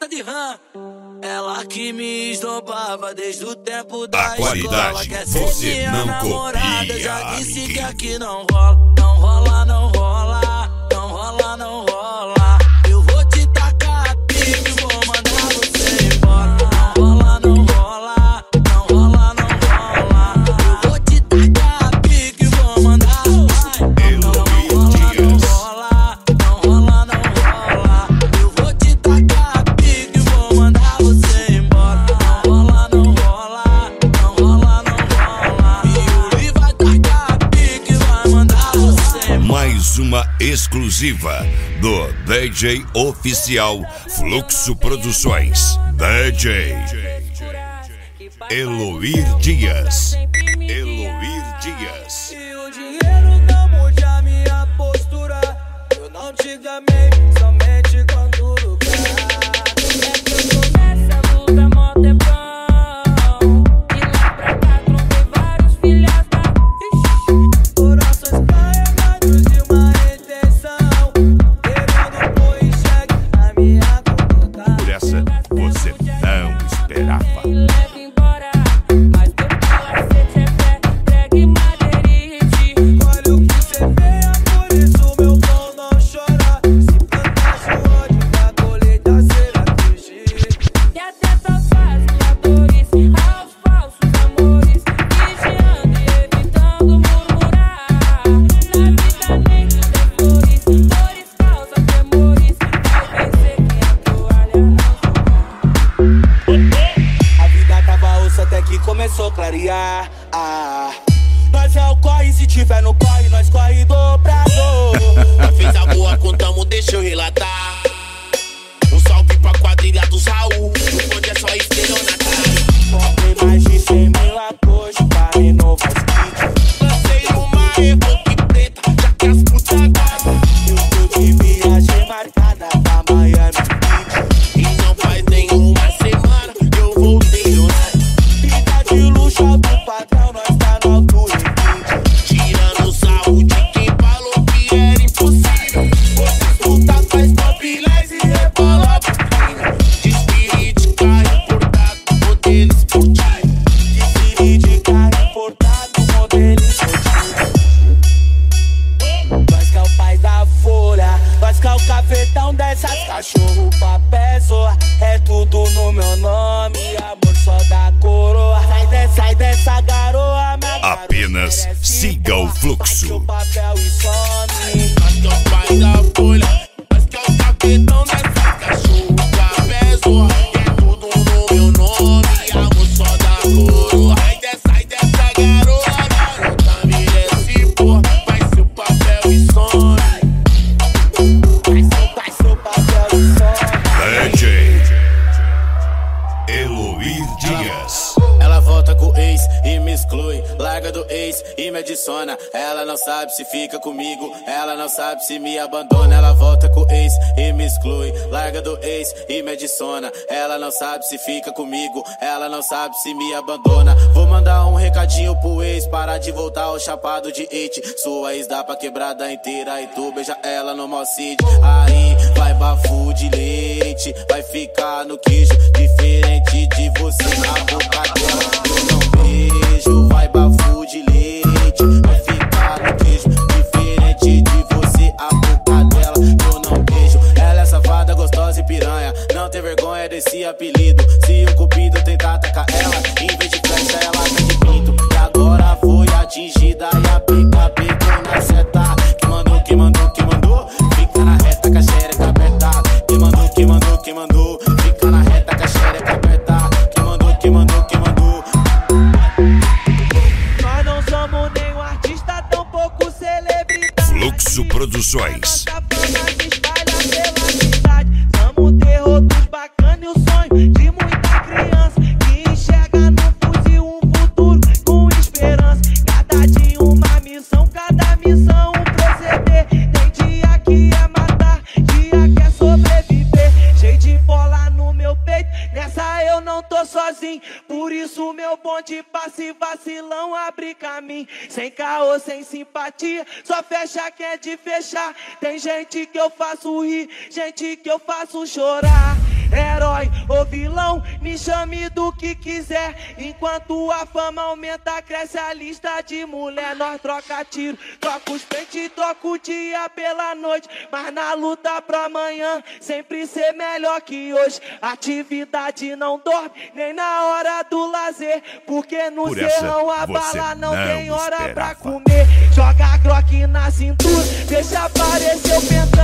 porta de RAM. Ela que me esnobava desde o tempo da, da escola. Quer ser minha namorada, já disse que aqui não rola. exclusiva do DJ oficial Fluxo Produções. DJ Eloir Dias. Eloir Dias. E o dinheiro não mude a minha postura. Eu não te gamei. tiver no corre, nós corre dobrado. Nós fez a boa, contamos, deixa eu relatar. Siga o fluxo. Acho que é o pai da folha, acho que é o capitão dessa cachorra. Peso e me adiciona. Ela não sabe se fica comigo, ela não sabe se me abandona. Ela volta com o ex e me exclui, larga do ex e me adiciona. Ela não sabe se fica comigo, ela não sabe se me abandona. Vou mandar um recadinho pro ex, parar de voltar ao chapado de it. Sua ex dá pra quebrada inteira e tu beija ela no mocid. Aí vai bafo de leite, vai ficar no queijo, diferente de você na boca dela. Eu não beijo, vai bafo de batida e a Por isso, meu bonde passe, vacilão abre caminho. Sem caô, sem simpatia, só fecha que é de fechar. Tem gente que eu faço rir, gente que eu faço chorar herói ou vilão, me chame do que quiser. Enquanto a fama aumenta, cresce a lista de mulher. Nós troca tiro, troca os peitos, troca o dia pela noite. Mas na luta pra amanhã, sempre ser melhor que hoje. Atividade não dorme, nem na hora do lazer. Porque no Por serrão a bala não, não tem hora pra esperava. comer. Joga groque na cintura, deixa aparecer o. A mulherada